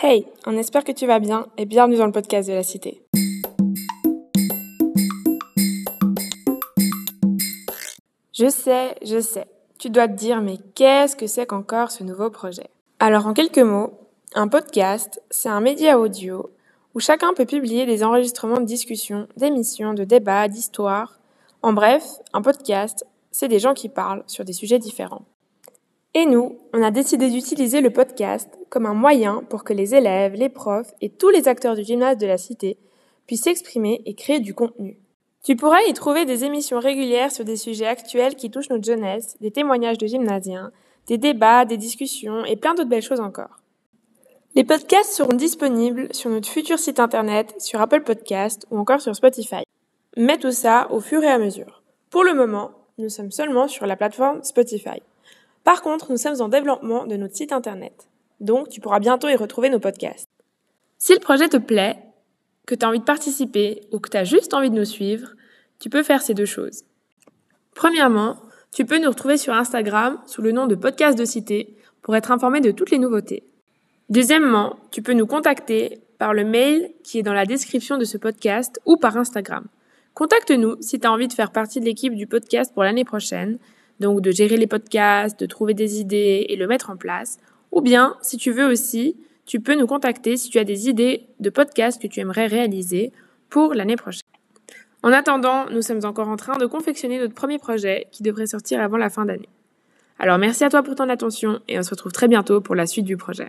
Hey, on espère que tu vas bien et bienvenue dans le podcast de la Cité. Je sais, je sais, tu dois te dire mais qu'est-ce que c'est qu'encore ce nouveau projet? Alors en quelques mots, un podcast, c'est un média audio où chacun peut publier des enregistrements de discussions, d'émissions, de débats, d'histoires. En bref, un podcast, c'est des gens qui parlent sur des sujets différents. Et nous, on a décidé d'utiliser le podcast comme un moyen pour que les élèves, les profs et tous les acteurs du gymnase de la cité puissent s'exprimer et créer du contenu. Tu pourras y trouver des émissions régulières sur des sujets actuels qui touchent notre jeunesse, des témoignages de gymnasiens, des débats, des discussions et plein d'autres belles choses encore. Les podcasts seront disponibles sur notre futur site internet, sur Apple Podcasts ou encore sur Spotify. Mais tout ça au fur et à mesure. Pour le moment, nous sommes seulement sur la plateforme Spotify. Par contre, nous sommes en développement de notre site internet. Donc, tu pourras bientôt y retrouver nos podcasts. Si le projet te plaît, que tu as envie de participer ou que tu as juste envie de nous suivre, tu peux faire ces deux choses. Premièrement, tu peux nous retrouver sur Instagram sous le nom de Podcast de Cité pour être informé de toutes les nouveautés. Deuxièmement, tu peux nous contacter par le mail qui est dans la description de ce podcast ou par Instagram. Contacte-nous si tu as envie de faire partie de l'équipe du podcast pour l'année prochaine donc de gérer les podcasts, de trouver des idées et le mettre en place. Ou bien, si tu veux aussi, tu peux nous contacter si tu as des idées de podcasts que tu aimerais réaliser pour l'année prochaine. En attendant, nous sommes encore en train de confectionner notre premier projet qui devrait sortir avant la fin d'année. Alors merci à toi pour ton attention et on se retrouve très bientôt pour la suite du projet.